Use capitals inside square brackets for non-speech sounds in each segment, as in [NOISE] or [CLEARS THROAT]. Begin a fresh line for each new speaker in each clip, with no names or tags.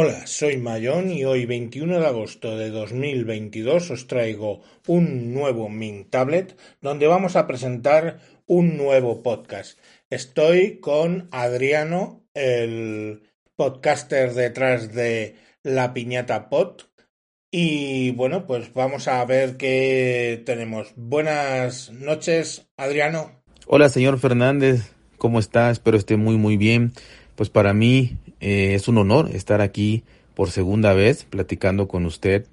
Hola, soy Mayón y hoy 21 de agosto de 2022 os traigo un nuevo Mint Tablet donde vamos a presentar un nuevo podcast. Estoy con Adriano, el podcaster detrás de La Piñata Pod. Y bueno, pues vamos a ver qué tenemos. Buenas noches, Adriano.
Hola, señor Fernández. ¿Cómo está? Espero esté muy, muy bien. Pues para mí eh, es un honor estar aquí por segunda vez platicando con usted.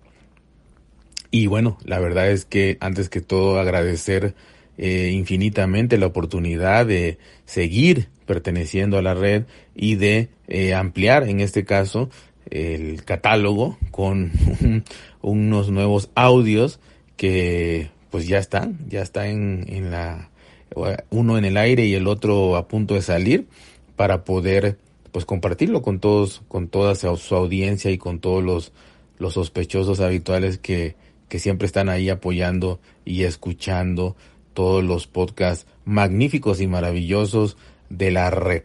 Y bueno, la verdad es que antes que todo agradecer eh, infinitamente la oportunidad de seguir perteneciendo a la red y de eh, ampliar en este caso el catálogo con [LAUGHS] unos nuevos audios que pues ya están, ya está en, en la uno en el aire y el otro a punto de salir para poder pues compartirlo con todos, con toda su audiencia y con todos los, los sospechosos habituales que, que siempre están ahí apoyando y escuchando todos los podcasts magníficos y maravillosos de la red.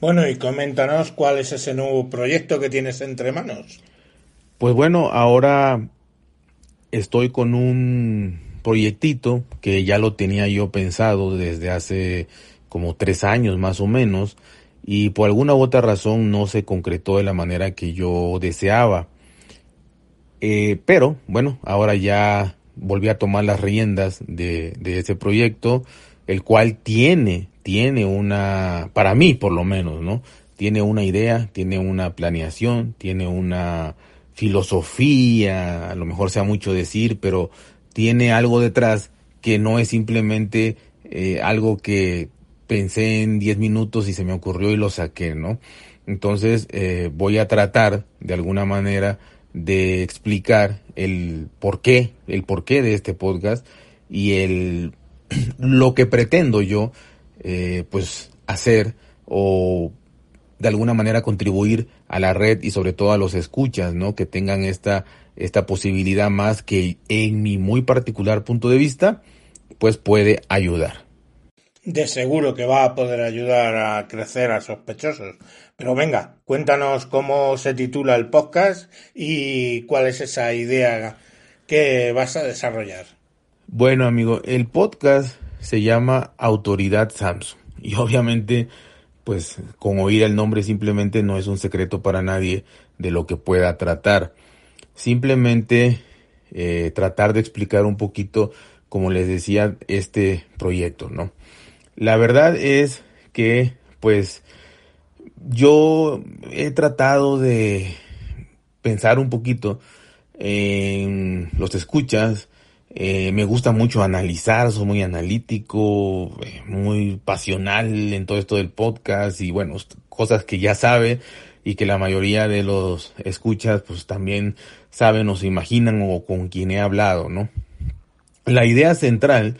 Bueno, y coméntanos cuál es ese nuevo proyecto que tienes entre manos.
Pues bueno, ahora estoy con un proyectito que ya lo tenía yo pensado desde hace como tres años más o menos, y por alguna u otra razón no se concretó de la manera que yo deseaba. Eh, pero bueno, ahora ya volví a tomar las riendas de, ese proyecto, el cual tiene, tiene una, para mí por lo menos, ¿no? Tiene una idea, tiene una planeación, tiene una filosofía, a lo mejor sea mucho decir, pero tiene algo detrás que no es simplemente eh, algo que pensé en 10 minutos y se me ocurrió y lo saqué, ¿no? Entonces eh, voy a tratar de alguna manera de explicar el porqué, el porqué de este podcast y el [CLEARS THROAT] lo que pretendo yo eh, pues hacer o de alguna manera contribuir a la red y sobre todo a los escuchas, ¿no? Que tengan esta, esta posibilidad más que en mi muy particular punto de vista, pues puede ayudar
de seguro que va a poder ayudar a crecer a sospechosos. Pero venga, cuéntanos cómo se titula el podcast y cuál es esa idea que vas a desarrollar.
Bueno, amigo, el podcast se llama Autoridad Samsung y obviamente pues con oír el nombre simplemente no es un secreto para nadie de lo que pueda tratar. Simplemente eh, tratar de explicar un poquito, como les decía, este proyecto, ¿no? La verdad es que, pues, yo he tratado de pensar un poquito en los escuchas. Eh, me gusta mucho analizar, soy muy analítico, eh, muy pasional en todo esto del podcast y bueno, cosas que ya sabe y que la mayoría de los escuchas pues también saben o se imaginan o con quien he hablado, ¿no? La idea central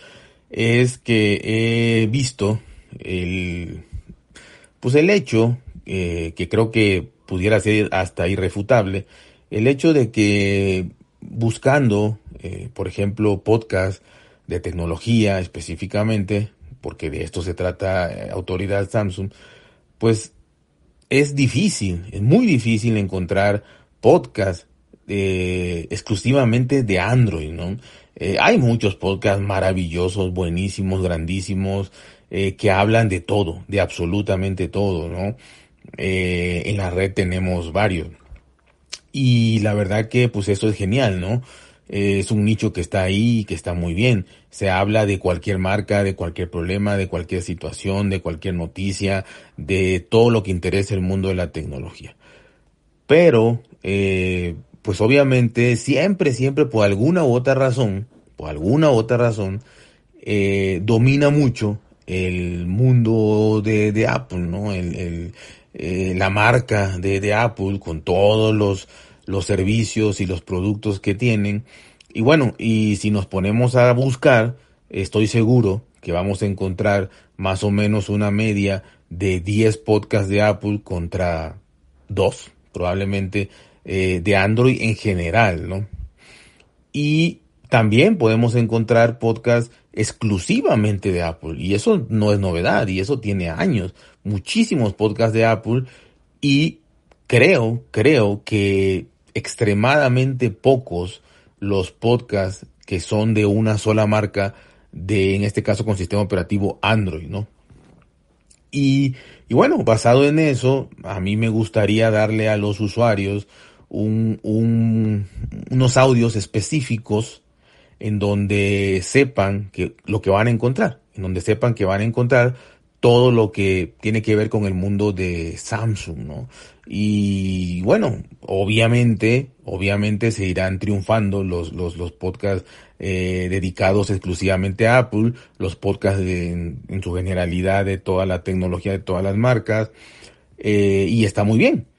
es que he visto el, pues el hecho, eh, que creo que pudiera ser hasta irrefutable, el hecho de que buscando, eh, por ejemplo, podcast de tecnología específicamente, porque de esto se trata eh, autoridad Samsung, pues es difícil, es muy difícil encontrar podcast exclusivamente de Android, ¿no? Eh, hay muchos podcasts maravillosos, buenísimos, grandísimos, eh, que hablan de todo, de absolutamente todo, ¿no? Eh, en la red tenemos varios. Y la verdad que pues eso es genial, ¿no? es un nicho que está ahí, que está muy bien. Se habla de cualquier marca, de cualquier problema, de cualquier situación, de cualquier noticia, de todo lo que interesa el mundo de la tecnología. Pero, pues obviamente siempre, siempre por alguna u otra razón, por alguna u otra razón, eh, domina mucho el mundo de, de Apple, ¿no? El, eh, la marca de, de, Apple con todos los, los servicios y los productos que tienen. Y bueno, y si nos ponemos a buscar, estoy seguro que vamos a encontrar más o menos una media de 10 podcasts de Apple contra 2, probablemente eh, de Android en general, ¿no? Y también podemos encontrar podcasts exclusivamente de Apple y eso no es novedad y eso tiene años, muchísimos podcasts de Apple y creo, creo que extremadamente pocos los podcasts que son de una sola marca, de en este caso con sistema operativo Android, ¿no? Y, y bueno, basado en eso, a mí me gustaría darle a los usuarios un, un, unos audios específicos en donde sepan que lo que van a encontrar, en donde sepan que van a encontrar todo lo que tiene que ver con el mundo de Samsung, ¿no? Y bueno, obviamente, obviamente se irán triunfando los, los, los podcasts eh, dedicados exclusivamente a Apple, los podcasts en, su generalidad de toda la tecnología de todas las marcas, eh, y está muy bien.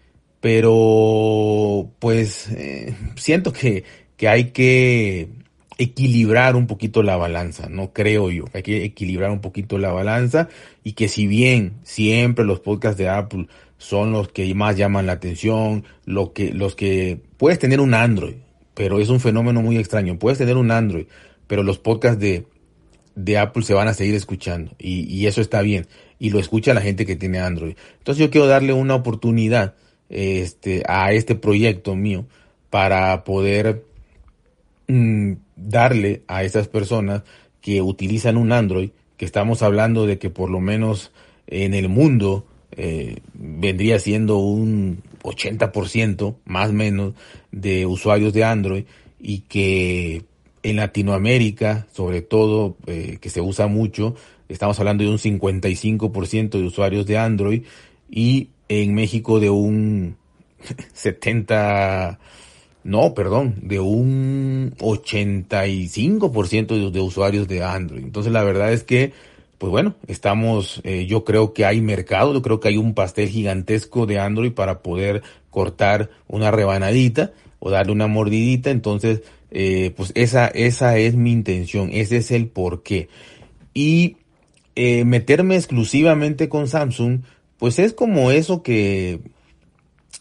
Pero, pues, eh, siento que, que hay que equilibrar un poquito la balanza, no creo yo, hay que equilibrar un poquito la balanza y que si bien siempre los podcasts de Apple son los que más llaman la atención, lo que, los que puedes tener un Android, pero es un fenómeno muy extraño, puedes tener un Android, pero los podcasts de, de Apple se van a seguir escuchando y, y eso está bien y lo escucha la gente que tiene Android. Entonces yo quiero darle una oportunidad este, a este proyecto mío para poder Mm, darle a esas personas que utilizan un Android, que estamos hablando de que por lo menos en el mundo eh, vendría siendo un 80% más o menos de usuarios de Android y que en Latinoamérica, sobre todo, eh, que se usa mucho, estamos hablando de un 55% de usuarios de Android y en México de un [LAUGHS] 70 no, perdón, de un 85% de, de usuarios de Android. Entonces la verdad es que, pues bueno, estamos, eh, yo creo que hay mercado, yo creo que hay un pastel gigantesco de Android para poder cortar una rebanadita o darle una mordidita. Entonces, eh, pues esa, esa es mi intención, ese es el porqué. Y eh, meterme exclusivamente con Samsung, pues es como eso que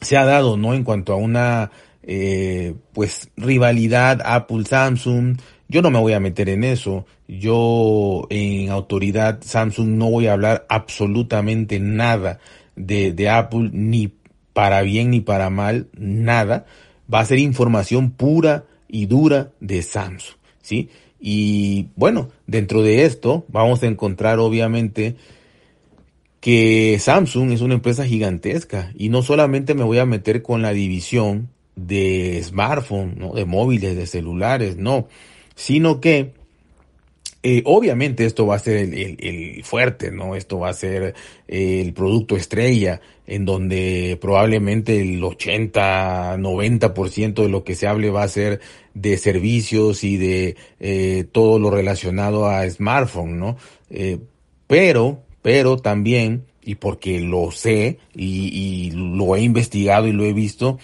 se ha dado, ¿no? En cuanto a una eh, pues rivalidad Apple Samsung. Yo no me voy a meter en eso. Yo en autoridad Samsung no voy a hablar absolutamente nada de, de Apple ni para bien ni para mal nada. Va a ser información pura y dura de Samsung sí y bueno dentro de esto vamos a encontrar obviamente que Samsung es una empresa gigantesca y no solamente me voy a meter con la división de smartphone, ¿no? de móviles, de celulares, no, sino que eh, obviamente esto va a ser el, fuerte, ¿no? Esto va a ser el producto estrella, en donde probablemente el 80, 90% de lo que se hable va a ser de servicios y de eh, todo lo relacionado a smartphone, ¿no? Eh, pero, pero también, y porque lo sé y, lo he investigado y lo he visto,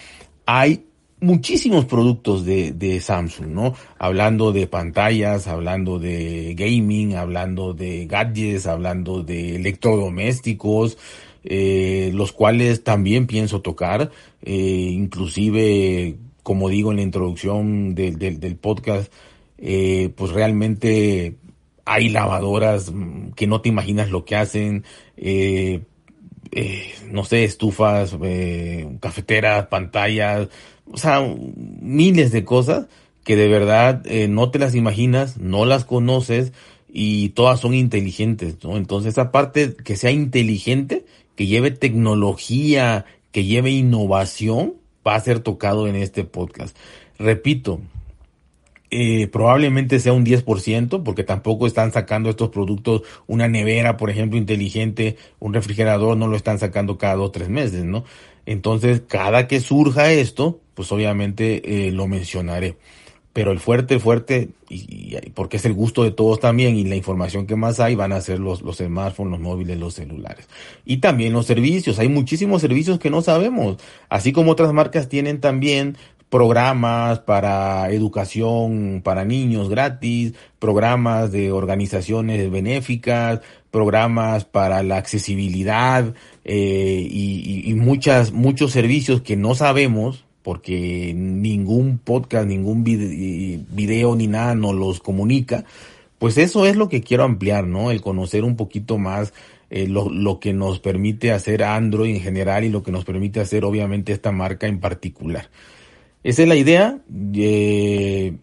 hay muchísimos productos de, Samsung, ¿no? Hablando de pantallas, hablando de gaming, hablando de gadgets, hablando de electrodomésticos, eh, los cuales también pienso tocar, eh, inclusive, como digo en la introducción del, del, podcast, eh, pues realmente hay lavadoras que no te imaginas lo que hacen, eh, eh, no sé, estufas, eh, cafeteras, pantallas, o sea, miles de cosas que de verdad no te las imaginas, no las conoces y todas son inteligentes, ¿no? Entonces, aparte que sea inteligente, que lleve tecnología, que lleve innovación, va a ser tocado en este podcast. Repito, eh, probablemente sea un 10%, porque tampoco están sacando estos productos, una nevera, por ejemplo, inteligente, un refrigerador, no lo están sacando cada dos tres meses, ¿no? Entonces, cada que surja esto, pues obviamente eh, lo mencionaré. Pero el fuerte, fuerte, y, porque es el gusto de todos también, y la información que más hay van a ser los, los smartphones, los móviles, los celulares. Y también los servicios, hay muchísimos servicios que no sabemos. Así como otras marcas tienen también programas para educación para niños gratis, programas de organizaciones benéficas, programas para la accesibilidad eh, y, muchas muchos servicios que no sabemos porque ningún podcast, ningún video ni nada nos los comunica. Pues eso es lo que quiero ampliar, ¿no? El conocer un poquito más eh, lo, lo, que nos permite hacer Android en general y lo que nos permite hacer obviamente esta marca en particular. Esa es la idea. Eh,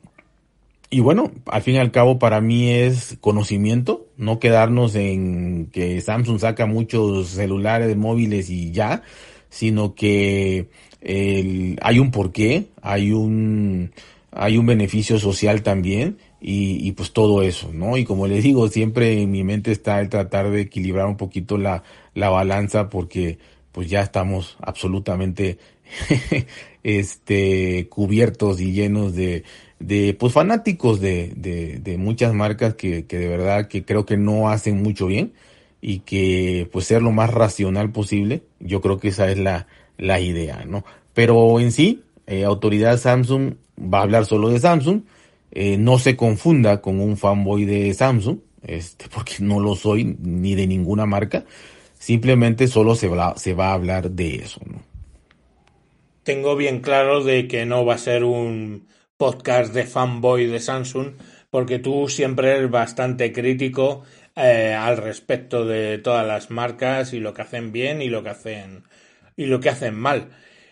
y bueno, al fin y al cabo para mí es conocimiento, no quedarnos en que Samsung saca muchos celulares móviles y ya, sino que hay un porqué, hay un, hay un beneficio social también y, y, pues todo eso, ¿no? Y como les digo, siempre en mi mente está el tratar de equilibrar un poquito la, la balanza porque pues ya estamos absolutamente [LAUGHS] este cubiertos y llenos de, de pues fanáticos de, de, muchas marcas que, que de verdad que creo que no hacen mucho bien y que pues ser lo más racional posible, yo creo que esa es la, la idea, ¿no? Pero en sí, eh, autoridad Samsung va a hablar solo de Samsung, eh, no se confunda con un fanboy de Samsung, este, [LAUGHS] porque no lo soy ni de ninguna marca, simplemente solo se va, se va a hablar de eso, ¿no?
Tengo bien claro de que no va a ser un podcast de fanboy de Samsung, porque tú siempre eres bastante crítico eh, al respecto de todas las marcas y lo que hacen bien y lo que hacen y lo que hacen mal.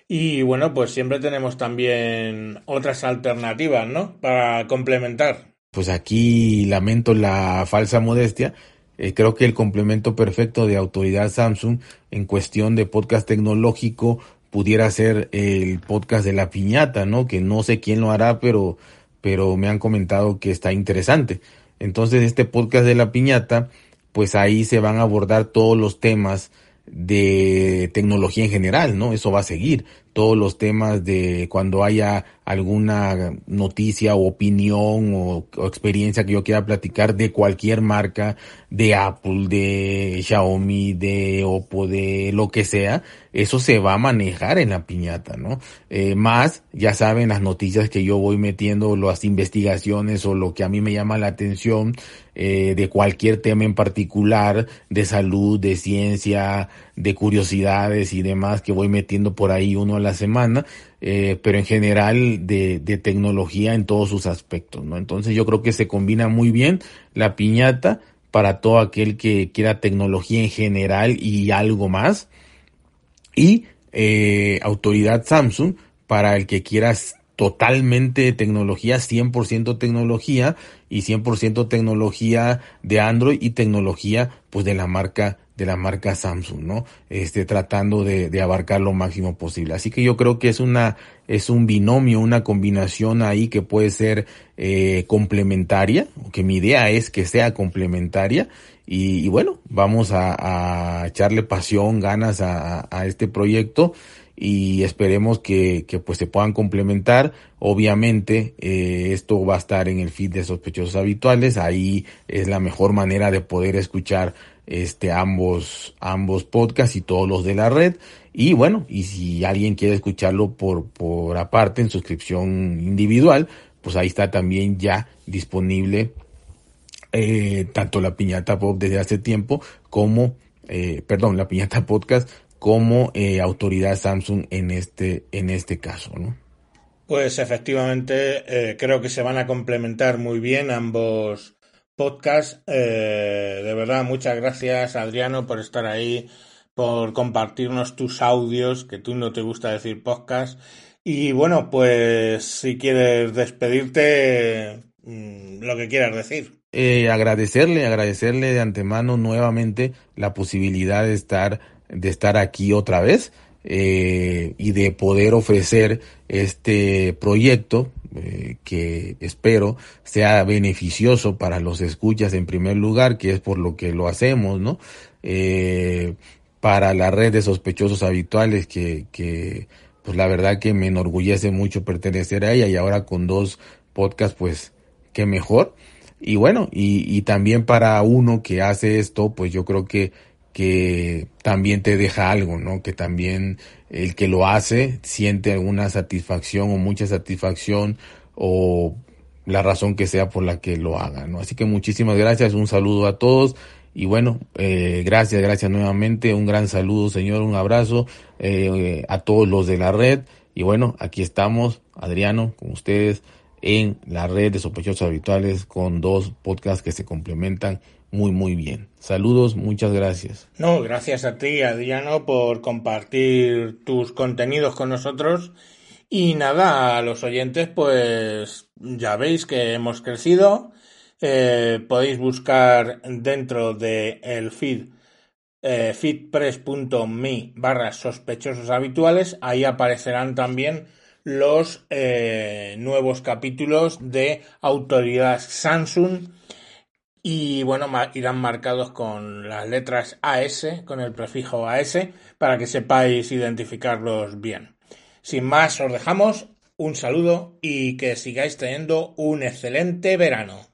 Y bueno, pues siempre tenemos también otras alternativas, ¿no? Para complementar.
Pues aquí lamento la falsa modestia. Eh, creo que el complemento perfecto de autoridad Samsung en cuestión de podcast tecnológico pudiera ser el podcast de la piñata, ¿no? Que no sé quién lo hará, pero, pero me han comentado que está interesante. Entonces, este podcast de la piñata, pues ahí se van a abordar todos los temas de tecnología en general, ¿no? Eso va a seguir. Todos los temas de cuando haya alguna noticia o opinión o, o, experiencia que yo quiera platicar de cualquier marca, de Apple, de Xiaomi, de Oppo, de lo que sea, eso se va a manejar en la piñata, ¿no? Eh, más, ya saben, las noticias que yo voy metiendo, las investigaciones o lo que a mí me llama la atención eh, de cualquier tema en particular, de salud, de ciencia, de curiosidades y demás que voy metiendo por ahí uno a la semana, eh, pero en general de, de tecnología en todos sus aspectos, ¿no? Entonces yo creo que se combina muy bien la piñata para todo aquel que quiera tecnología en general y algo más y eh, autoridad Samsung para el que quieras totalmente tecnología, 100% tecnología y 100% tecnología de Android y tecnología pues de la marca de la marca Samsung, ¿no? Este, tratando de, de, abarcar lo máximo posible. Así que yo creo que es una, es un binomio, una combinación ahí que puede ser eh, complementaria, que mi idea es que sea complementaria y, y bueno, vamos a, a, echarle pasión, ganas a, a, este proyecto y esperemos que, que pues se puedan complementar. Obviamente eh, esto va a estar en el feed de sospechosos habituales, ahí es la mejor manera de poder escuchar este ambos ambos podcasts y todos los de la red. Y bueno y si alguien quiere escucharlo por por aparte en suscripción individual pues ahí está también ya disponible eh, tanto la piñata pop desde hace tiempo como eh, perdón la piñata [LAUGHS] podcast como eh, autoridad Samsung en este en este caso no
pues efectivamente eh, creo que se van a complementar muy bien ambos podcast. Eh, de verdad, muchas gracias Adriano por estar ahí, por compartirnos tus audios, que tú no te gusta decir podcast. Y bueno, pues si quieres despedirte, mmm, lo que quieras decir.
Eh, agradecerle, agradecerle de antemano nuevamente la posibilidad de estar, de estar aquí otra vez. Eh, y de poder ofrecer este proyecto eh, que espero sea beneficioso para los escuchas en primer lugar, que es por lo que lo hacemos, ¿no? Eh, para la red de sospechosos habituales que, que, pues la verdad que me enorgullece mucho pertenecer a ella y ahora con dos podcasts, pues, qué mejor. Y bueno, y, y también para uno que hace esto, pues yo creo que que también te deja algo, ¿no? Que también el que lo hace siente alguna satisfacción o mucha satisfacción o la razón que sea por la que lo haga, ¿no? Así que muchísimas gracias, un saludo a todos y bueno, eh, gracias, gracias nuevamente, un gran saludo, señor, un abrazo eh, a todos los de la red y bueno, aquí estamos, Adriano, con ustedes en la red de sospechosos habituales con dos podcasts que se complementan muy muy bien. Saludos, muchas gracias.
No, gracias a ti, Adriano, por compartir tus contenidos con nosotros. Y nada, a los oyentes, pues ya veis que hemos crecido. Eh, podéis buscar dentro del el feed eh, feedpress.me barra sospechosos habituales. Ahí aparecerán también los eh, nuevos capítulos de Autoridad Samsung y bueno, irán marcados con las letras AS, con el prefijo AS, para que sepáis identificarlos bien. Sin más, os dejamos un saludo y que sigáis teniendo un excelente verano.